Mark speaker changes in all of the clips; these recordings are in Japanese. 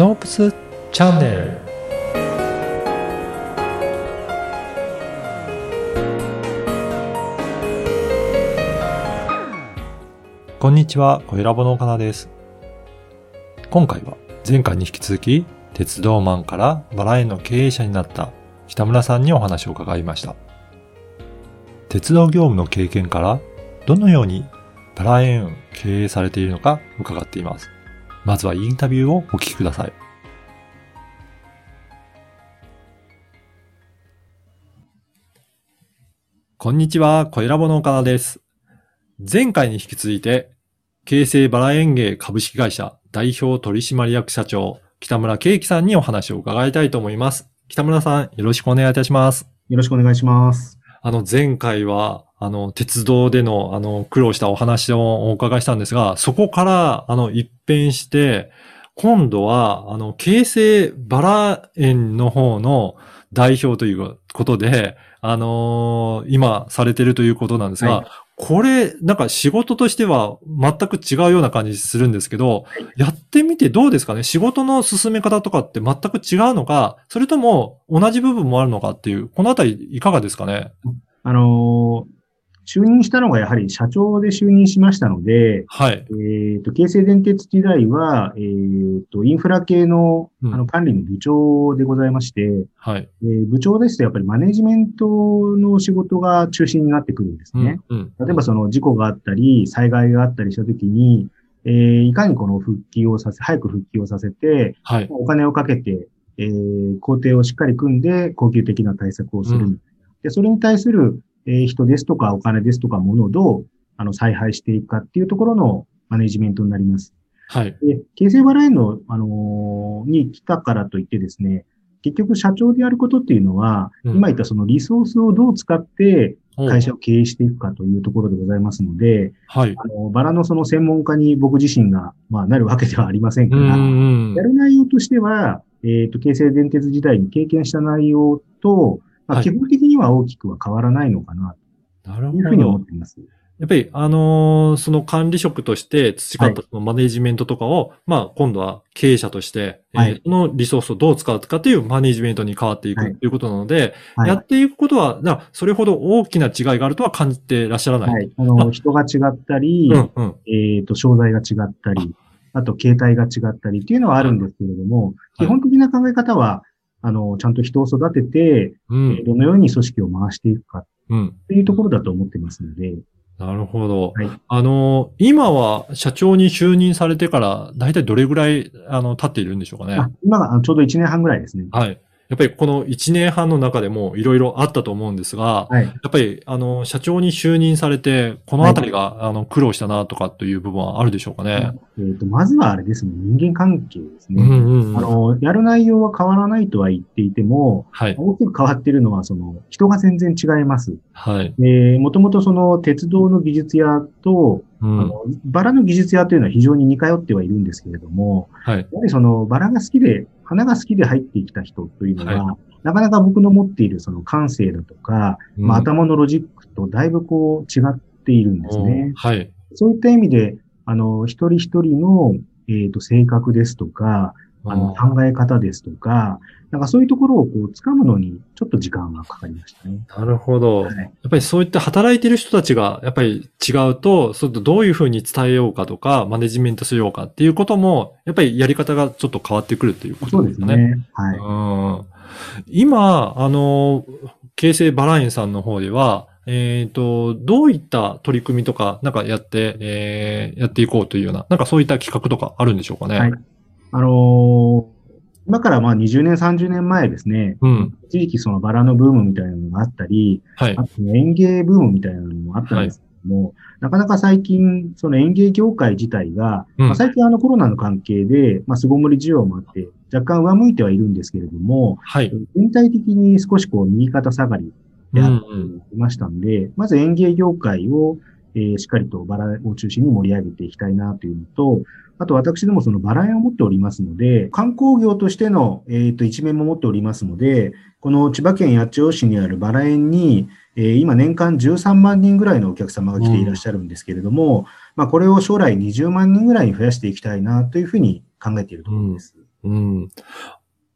Speaker 1: ノープスチャンネルこんにちは、小ラボの岡田です。今回は前回に引き続き、鉄道マンからバラ園の経営者になった北村さんにお話を伺いました。鉄道業務の経験からどのようにバラ園を経営されているのか伺っています。まずはインタビューをお聞きください。こんにちは、小ラボの岡田です。前回に引き続いて、京成バラ園芸株式会社代表取締役社長、北村圭樹さんにお話を伺いたいと思います。北村さん、よろしくお願いいたします。
Speaker 2: よろしくお願いします。
Speaker 1: あの、前回は、あの、鉄道での、あの、苦労したお話をお伺いしたんですが、そこから、あの、一変して、今度は、あの、京成バラ園の方の代表ということで、あのー今されてるということなんですが、
Speaker 2: はい。
Speaker 1: これ、なんか仕事としては全く違うような感じするんですけど、やってみてどうですかね？仕事の進め方とかって全く違うのか、それとも同じ部分もあるのかっていう、このあたりいかがですかね？
Speaker 2: あのー就任したのがやはり社長で就任しましたので、
Speaker 1: はい。
Speaker 2: えっ、と、京成電鉄時代は、えっ、と、インフラ系の
Speaker 1: うん
Speaker 2: あの管理の部長でございまして、
Speaker 1: はい。
Speaker 2: えー部長ですとやっぱりマネジメントの仕事が中心になってくるんですね。
Speaker 1: うん。
Speaker 2: 例えばその事故があったり、災害があったりしたときに、えーいかにこの復帰をさせ、早く復帰をさせて、
Speaker 1: はい。
Speaker 2: お金をかけて、えー工程をしっかり組んで、恒久的な対策をする。
Speaker 1: うん
Speaker 2: で、それに対する、えー人ですとか、お金ですとか、ものをどう、あの、采配していくかっていうところのマネジメントになります。
Speaker 1: はい。
Speaker 2: で、京成バラ園の、あのーに来たからといってですね、結局社長でやることっていうのは、
Speaker 1: うん
Speaker 2: 今言ったそのリソースをどう使って
Speaker 1: お
Speaker 2: 会社を経営していくかというところでございますので、
Speaker 1: はい。
Speaker 2: あの、バラのその専門家に僕自身が、まあ、なるわけではありません
Speaker 1: う
Speaker 2: から、
Speaker 1: ん。
Speaker 2: やる内容としては、えっ、と、京成電鉄時代に経験した内容と、まあ、
Speaker 1: はい
Speaker 2: 基本的には大きくは変わらないのかな、
Speaker 1: なるほ
Speaker 2: というふうに思
Speaker 1: ど
Speaker 2: っ。ています。
Speaker 1: やっぱり、あのーその管理職として培ったそのマネジメントとかを、まあ、今度は経営者として、
Speaker 2: はい
Speaker 1: えーそのリソースをどう使うかというマネジメントに変わっていく
Speaker 2: はい
Speaker 1: ということなので、
Speaker 2: はい。
Speaker 1: やっていくことは、だからそれほど大きな違いがあるとは感じてらっしゃらない。
Speaker 2: はい。あの、人が違ったり、
Speaker 1: うん、うん。
Speaker 2: えっ、と、商材が違ったり、あと、形態が違ったりっていうのはあるんですけれども、
Speaker 1: はい
Speaker 2: 基本的な考え方は、あの、ちゃんと人を育てて、
Speaker 1: う
Speaker 2: えー
Speaker 1: ん。
Speaker 2: どのように組織を回していくかっ
Speaker 1: うん。
Speaker 2: ていうところだと思ってますので、
Speaker 1: なるほど。
Speaker 2: はい
Speaker 1: あのー今は社長に就任されてから、だいたいどれぐらい、あの、経っているんでしょうかね。
Speaker 2: あ今がちょうど1年半ぐらいですね。
Speaker 1: はい。やっぱりこの1年半の中でもいろいろあったと思うんですが、
Speaker 2: はい。
Speaker 1: やっぱり、あの、社長に就任されて、このあたりが、あの、苦労したなとかという部分はあるでしょうかね。
Speaker 2: えっ、と、まずはあれですね、人間関係ですね。
Speaker 1: うんうんうん。
Speaker 2: あの、やる内容は変わらないとは言っていても、
Speaker 1: はい。
Speaker 2: 大きく変わっているのは、その、人が全然違います。
Speaker 1: はい。
Speaker 2: で、もともとその、鉄道の技術屋と、
Speaker 1: うん。
Speaker 2: あの、バラの技術屋というのは非常に似通ってはいるんですけれども、
Speaker 1: はい。
Speaker 2: やはりその、バラが好きで、花が好きで入ってきた人というのは、
Speaker 1: は
Speaker 2: なかなか僕の持っているその感性だとか、まあ、
Speaker 1: うん
Speaker 2: 頭のロジックとだいぶこう違っているんですね。
Speaker 1: はい。
Speaker 2: そういった意味で、あの、一人一人の、えっ、と、性格ですとか、あの、考え方ですとか、なんかそういうところをこう、掴むのに、ちょっと時間がかかりましたね。
Speaker 1: なるほど。
Speaker 2: はい。
Speaker 1: やっぱりそういった働いてる人たちが、やっぱり違うと、それとどういうふうに伝えようかとか、マネジメントしようかっていうことも、やっぱりやり方がちょっと変わってくるっていうこ
Speaker 2: そう
Speaker 1: とですね。
Speaker 2: ですね。はい。
Speaker 1: うん今、あの、京成バラ園さんの方では、えっ、と、どういった取り組みとか、なんかやって、えーやっていこうというような、なんかそういった企画とかあるんでしょうかね。
Speaker 2: はいあのー今からまあ20年、30年前ですね、
Speaker 1: うん。
Speaker 2: 一時期そのバラのブームみたいなのがあったり、
Speaker 1: はい
Speaker 2: あ。と園芸ブームみたいなのもあったんですけども、なかなか最近、その園芸業界自体が、
Speaker 1: うん
Speaker 2: まあ、最近あのコロナの関係で、まあ、巣ごもり需要もあって、若干上向いてはいるんですけれども、
Speaker 1: はい。
Speaker 2: 全体的に少しこう右肩下がりであっ
Speaker 1: うん
Speaker 2: ていましたんで、まず園芸業界を、えーしっかりとバラを中心に盛り上げていきたいなというのと、あと私どもそのバラ園を持っておりますので、観光業としての、えーと一面も持っておりますので、この千葉県八千代市にあるバラ園に、えー今年間13万人ぐらいのお客様が来ていらっしゃるんですけれども、まあこれを将来20万人ぐらいに増やしていきたいなというふうに考えているところです。
Speaker 1: うん。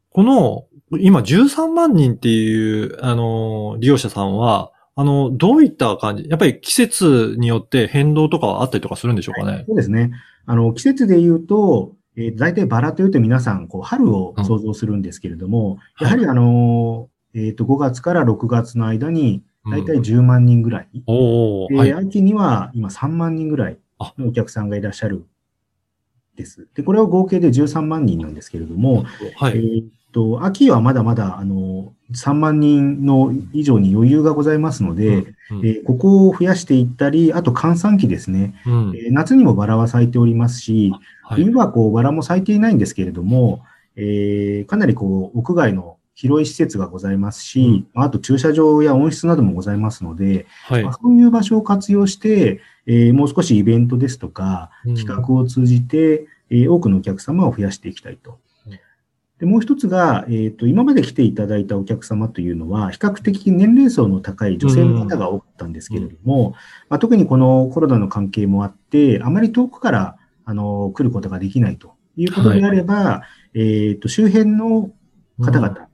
Speaker 1: この、今13万人っていう、あの、利用者さんは、あの、どういった感じ？やっぱり季節によって変動とかはあったりとかするんでしょうかね、
Speaker 2: そうですね。あの、季節で言うと、えー、大体バラというと皆さん、こう、春を想像するんですけれども、
Speaker 1: うん
Speaker 2: やはりあの、えっ、と、5月から6月の間に、大体10万人ぐらい。
Speaker 1: おお、
Speaker 2: で、
Speaker 1: はい。
Speaker 2: 秋には今3万人ぐらい
Speaker 1: あ
Speaker 2: のお客さんがいらっしゃるです。で、これは合計で13万人なんですけれども、え
Speaker 1: はい。
Speaker 2: ーっと、秋はまだまだ、あの、3万人の以上に余裕がございますので、
Speaker 1: うん
Speaker 2: えーここを増やしていったり、あと閑散期ですね。
Speaker 1: うん
Speaker 2: えー夏にもバラは咲いておりますし、
Speaker 1: はい
Speaker 2: 冬はこうバラも咲いていないんですけれども、えーかなりこう屋外の広い施設がございますし、あと駐車場や温室などもございますので、
Speaker 1: はい
Speaker 2: まあ。そういう場所を活用して、えーもう少しイベントですとか、
Speaker 1: うん
Speaker 2: 企画を通じて、えー多くのお客様を増やしていきたいと
Speaker 1: うん。
Speaker 2: でもう一つが、えーと、今まで来ていただいたお客様というのは、比較的年齢層の高い女性の方が多かったんですけれども、まあ、特にこのコロナの関係もあって、あまり遠くからあの来ることができないということであれば、えーと周辺の方々、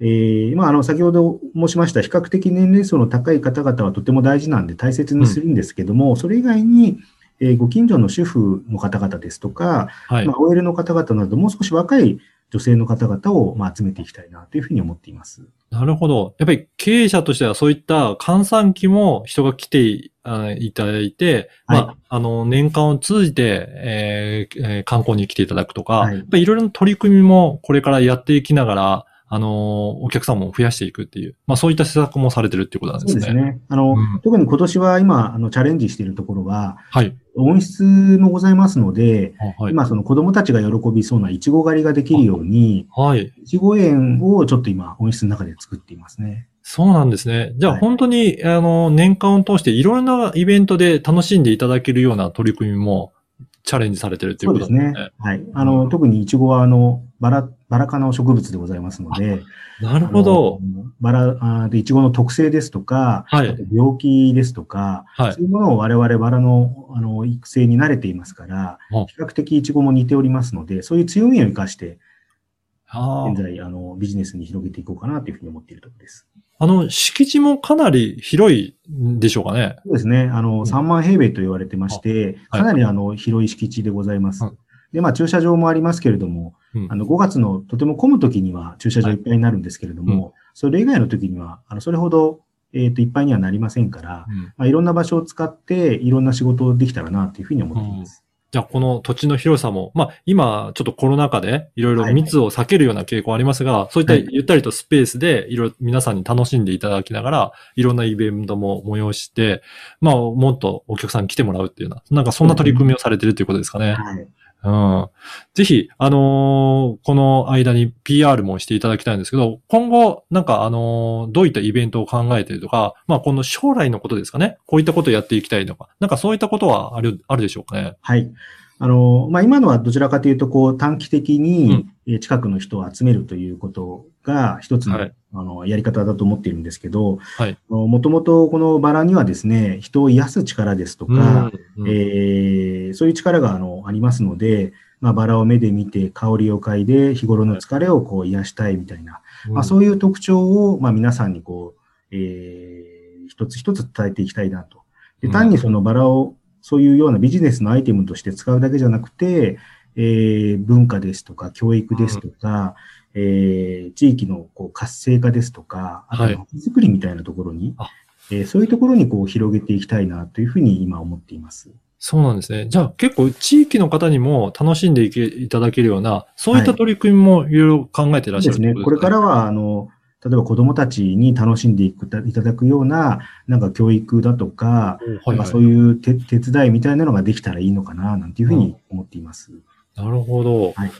Speaker 2: えーまあ、あの、先ほど申しました、比較的年齢層の高い方々はとても大事なんで大切にするんですけども、それ以外に、えーご近所の主婦の方々ですとか、
Speaker 1: はい。
Speaker 2: まあ、。OL の方々など、もう少し若い女性の方々を、まあ、集めていきたいなというふうに思っています。
Speaker 1: なるほど。やっぱり経営者としてはそういった閑散期も人が来てあいただいて、
Speaker 2: はい
Speaker 1: まあ、あの、年間を通じて、えーえー観光に来ていただくとか、
Speaker 2: はい
Speaker 1: いろいろな取り組みもこれからやっていきながら、あの、お客さんも増やしていくっていう、まあそういった施策もされてるっていうことなんですね。
Speaker 2: そうですね。あの、
Speaker 1: うん
Speaker 2: 特に今年は今、あの、チャレンジしているところは、
Speaker 1: はい。
Speaker 2: 温室もございますので、
Speaker 1: はい。
Speaker 2: 今、その子供たちが喜びそうなイチゴ狩りができるように、
Speaker 1: はい。
Speaker 2: いちご園をちょっと今、温室の中で作っていますね。
Speaker 1: そうなんですね。じゃあ
Speaker 2: はい
Speaker 1: 本当に、あの、年間を通していろんなイベントで楽しんでいただけるような取り組みもチャレンジされてるっていうことですね。。
Speaker 2: ねはい。あの、特にイチゴは、あの、バラ、バラ科の植物でございますので、
Speaker 1: なるほど。
Speaker 2: バラ、あで、イチゴの特性ですとか、
Speaker 1: はい
Speaker 2: 病気ですとか、
Speaker 1: はい
Speaker 2: そういうものを我々バラの、あの、育成に慣れていますから
Speaker 1: あ、
Speaker 2: 比較的イチゴも似ておりますので、そういう強みを生かして、現在、あの、ビジネスに広げていこうかなというふうに思っているところです。
Speaker 1: あの、敷地もかなり広いんでしょうかね。
Speaker 2: そうですね。あの、
Speaker 1: ん
Speaker 2: 3万平米と言われてまして、
Speaker 1: はい
Speaker 2: かなりあの、広い敷地でございます
Speaker 1: うん。
Speaker 2: で、まあ、駐車場もありますけれども、
Speaker 1: うん
Speaker 2: あの、5月のとても混む時には駐車場いっぱいになるんですけれども、
Speaker 1: はい
Speaker 2: それ以外の時には、あの、それほど、えっ、と、いっぱいにはなりませんから、
Speaker 1: うん
Speaker 2: まあ、いろんな場所を使って、いろんな仕事できたらな、というふうに思っています。
Speaker 1: じゃあ、この土地の広さも、まあ、今、ちょっとコロナ禍で、いろいろ
Speaker 2: はい
Speaker 1: 密を避けるような傾向ありますが、そういった
Speaker 2: はい
Speaker 1: ゆったりとスペースで、いろいろ皆さんに楽しんでいただきながら、いろんなイベントも催して、まあ、もっとお客さんに来てもらうっていうような、なんかそんな取り組みをされてるということですかね。
Speaker 2: はい。
Speaker 1: うん。ぜひ、あのーこの間に PR もしていただきたいんですけど、今後、なんか、あのーどういったイベントを考えてるとか、まあ、この将来のことですかね。こういったことをやっていきたいとか、なんかそういったことはある、あるでしょうかね。
Speaker 2: はい。あの、まあ、今のはどちらかというと、こう、短期的に、えー近くの人を集めるということが一つの、
Speaker 1: はい。
Speaker 2: あの、やり方だと思っているんですけど、
Speaker 1: はい。
Speaker 2: もともとこのバラにはですね、人を癒す力ですとか、
Speaker 1: うん
Speaker 2: えーそういう力があのありますので、まあ、バラを目で見て香りを嗅いで日頃の疲れをこう癒したいみたいな、まあ、そういう特徴を、まあ、皆さんにこう、えー一つ一つ伝えていきたいなと。で単にそのバラをそういうようなビジネスのアイテムとして使うだけじゃなくて、えー文化ですとか教育ですとか、えー地域のこう活性化ですとか、あと
Speaker 1: はい
Speaker 2: 街づくりみたいなところに、
Speaker 1: あ
Speaker 2: えーそういうところにこう広げていきたいなというふうに今思っています。
Speaker 1: そうなんですね。じゃあ結構地域の方にも楽しんでいけいただけるような、そういった取り組みもいろいろ考えていらっしゃる
Speaker 2: そうですね。これからは、あの、例えば子供たちに楽しんでいくいただくような、なんか教育だとか、そういう手手伝いみたいなのができたらいいのかな、なんていうふうに思っています。
Speaker 1: なるほど。
Speaker 2: はい。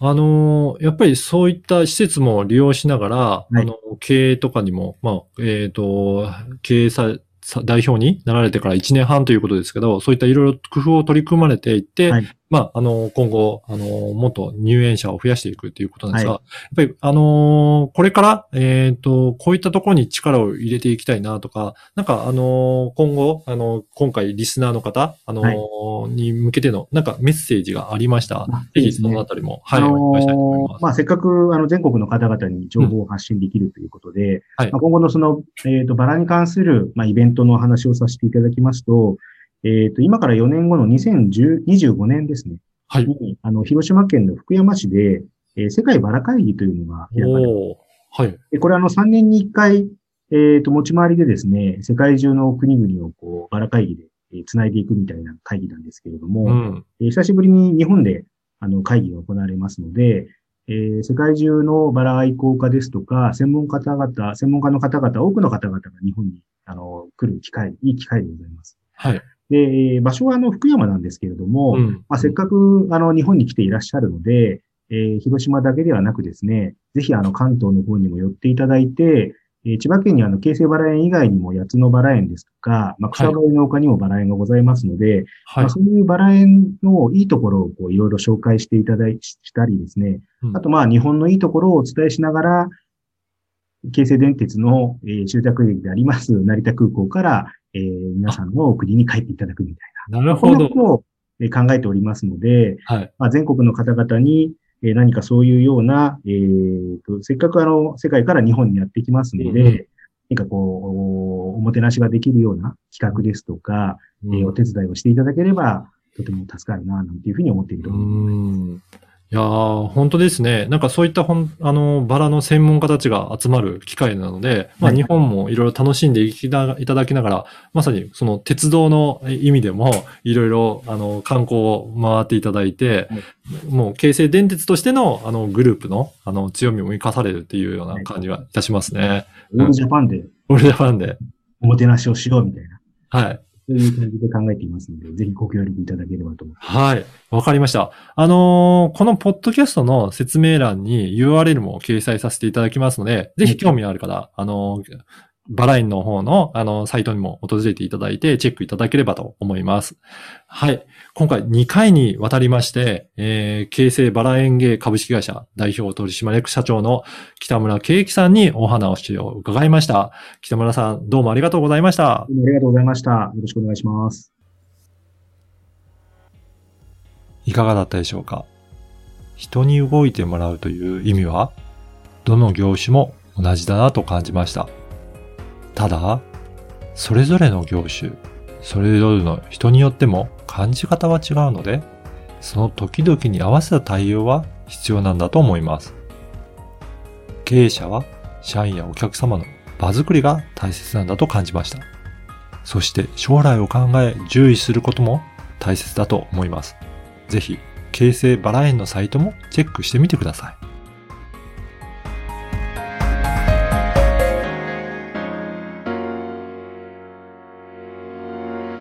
Speaker 1: あのーやっぱりそういった施設も利用しながら、
Speaker 2: い。
Speaker 1: あの、経営とかにも、まあ、えっ、と、経営さ、さ代表になられてから1年半ということですけど、そういったいろいろ工夫を取り組まれていって、
Speaker 2: はい
Speaker 1: まあ、あの、今後、あの、もっと入園者を増やしていくっていうことなんですが、
Speaker 2: は
Speaker 1: やっぱり、あのこれから、えっ、と、こういったところに力を入れていきたいなとか、なんか、あの今後、あの、今回リスナーの方、あのに向けての、なんかメッセージがありました。
Speaker 2: あ
Speaker 1: ぜひ、そのあたりも、はい、
Speaker 2: あ
Speaker 1: お願いしたいと思います。
Speaker 2: のーまあ、せっかく、あの、全国の方々に情報を発信できるということで、
Speaker 1: はい
Speaker 2: まあ、今後のその、えっ、と、バラに関する、まあ、イベントの話をさせていただきますと、えっ、と、今から4年後の2025年ですね。
Speaker 1: はい。
Speaker 2: に、あの、広島県の福山市で、えー世界バラ会議というのが開かれ
Speaker 1: はい。
Speaker 2: でこれあの、3年に1回、えっ、と、持ち回りでですね、世界中の国々をこう、バラ会議で、えー繋いでいくみたいな会議なんですけれども、
Speaker 1: うん。
Speaker 2: えー久しぶりに日本であの会議が行われますので、えー世界中のバラ愛好家ですとか、専門家方々、専門家の方々、多くの方々が日本にあの来る機会、いい機会でございます。
Speaker 1: はい。
Speaker 2: で、えー場所はあの福山なんですけれども、
Speaker 1: うん。
Speaker 2: まあ、せっかくあの日本に来ていらっしゃるので、えー広島だけではなくですね、ぜひあの関東の方にも寄っていただいて、えー千葉県にあの京成バラ園以外にも八つのバラ園ですとか、まあ、草葉の丘にもバラ園がございますので、
Speaker 1: はい
Speaker 2: まあ、。そういうバラ園のいいところをこういろいろ紹介していただいしたりですね。
Speaker 1: うん
Speaker 2: あとまあ日本のいいところをお伝えしながら、京成電鉄の、えー終着駅であります成田空港から、えー皆さんの国に帰っていただくみたいな。こ
Speaker 1: なるほど
Speaker 2: こ。とをえー考えておりますので、
Speaker 1: はい。
Speaker 2: まあ、全国の方々に、えー何かそういうような、えーと、せっかくあの、世界から日本にやってきますので、
Speaker 1: うんう
Speaker 2: 何かこう、おもてなしができるような企画ですとか、えーお手伝いをしていただければ、とても助かるな、なんていうふうに思っていると
Speaker 1: う
Speaker 2: ころです。
Speaker 1: ん。いやー、本当ですね。なんかそういったほん、あの、バラの専門家たちが集まる機会なので、まあ
Speaker 2: はい
Speaker 1: 日本もいろいろ楽しんでいただきながら、まさにその鉄道の意味でも、いろいろ、あの、観光を回っていただいて、もう京成電鉄としての、あの、グループの、あの、強みも生かされるっていうような感じがいたしますね。
Speaker 2: オールジャパンで
Speaker 1: オールジャパンで。
Speaker 2: おもてなしをしようみたいな、
Speaker 1: はい。
Speaker 2: そういう感じで考えていますので、ぜひご協力いただければと思います。
Speaker 1: はい。わかりました。あのーこのポッドキャストの説明欄に URL も掲載させていただきますので、ぜひ興味のある方、あのーバラインの方の、あの、サイトにも訪れていただいて、チェックいただければと思います。はい。今回2回にわたりまして、えー、京成バラ園芸株式会社代表取締役社長の北村圭樹さんにお話を伺いました。北村さん、どうもありがとうございました。
Speaker 2: ありがとうございました。よろしくお願いします。
Speaker 1: いかがだったでしょうか？人に動いてもらうという意味は、どの業種も同じだなと感じました。ただ、それぞれの業種、それぞれの人によっても感じ方は違うので、その時々に合わせた対応は必要なんだと思います。経営者は社員やお客様の場作りが大切なんだと感じました。そして将来を考え注意することも大切だと思います。ぜひ、京成バラ園のサイトもチェックしてみてください。